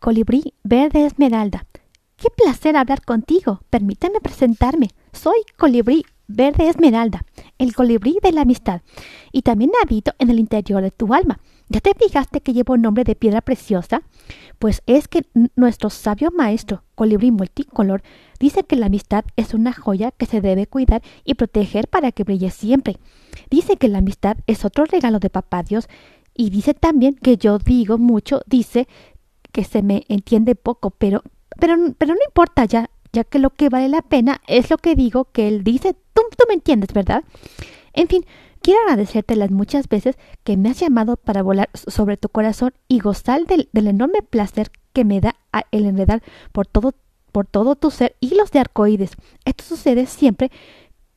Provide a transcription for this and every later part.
Colibrí verde esmeralda. Qué placer hablar contigo. Permíteme presentarme. Soy Colibrí verde esmeralda, el colibrí de la amistad, y también habito en el interior de tu alma. ¿Ya te fijaste que llevo nombre de piedra preciosa? Pues es que nuestro sabio maestro, colibrí multicolor, dice que la amistad es una joya que se debe cuidar y proteger para que brille siempre. Dice que la amistad es otro regalo de papá Dios, y dice también que yo digo mucho, dice que se me entiende poco, pero pero, pero no importa ya, ya que lo que vale la pena es lo que digo que él dice. Tú, tú me entiendes, ¿verdad? En fin, quiero agradecerte las muchas veces que me has llamado para volar sobre tu corazón y gozar del, del enorme placer que me da el enredar por todo, por todo tu ser hilos de arcoíris. Esto sucede siempre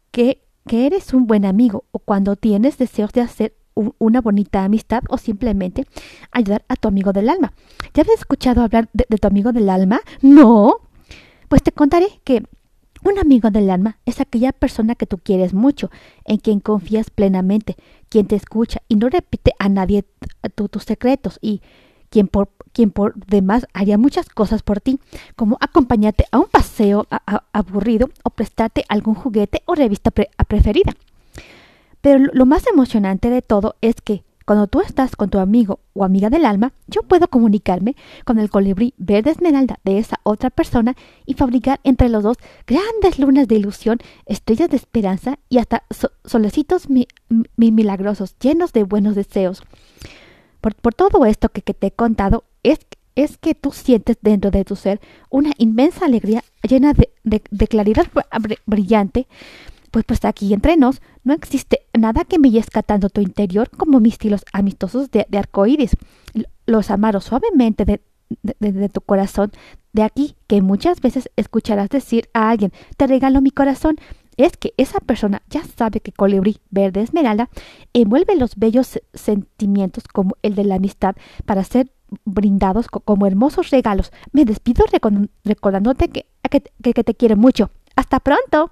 que, que eres un buen amigo o cuando tienes deseos de hacer una bonita amistad o simplemente ayudar a tu amigo del alma. ¿Ya habías escuchado hablar de, tu amigo del alma? No. Pues te contaré que un amigo del alma es aquella persona que tú quieres mucho, en quien confías plenamente, quien te escucha y no repite a nadie tus secretos y quien por, quien por demás haría muchas cosas por ti, como acompañarte a un paseo aburrido o prestarte algún juguete o revista preferida. Pero lo más emocionante de todo es que cuando tú estás con tu amigo o amiga del alma, yo puedo comunicarme con el colibrí verde esmeralda de esa otra persona y fabricar entre los dos grandes lunas de ilusión, estrellas de esperanza y hasta solecitos milagrosos llenos de buenos deseos. Por, todo esto que, te he contado, es, que tú sientes dentro de tu ser una inmensa alegría llena de claridad brillante, pues, pues aquí entre nos no existe nada que embellezca tanto tu interior como mis estilos amistosos de, de arcoíris. Los amaro suavemente de, tu corazón. De aquí que muchas veces escucharás decir a alguien, te regalo mi corazón. Es que esa persona ya sabe que colibrí verde esmeralda envuelve los bellos sentimientos como el de la amistad para ser brindados como hermosos regalos. Me despido recordándote que, que te quiero mucho. Hasta pronto.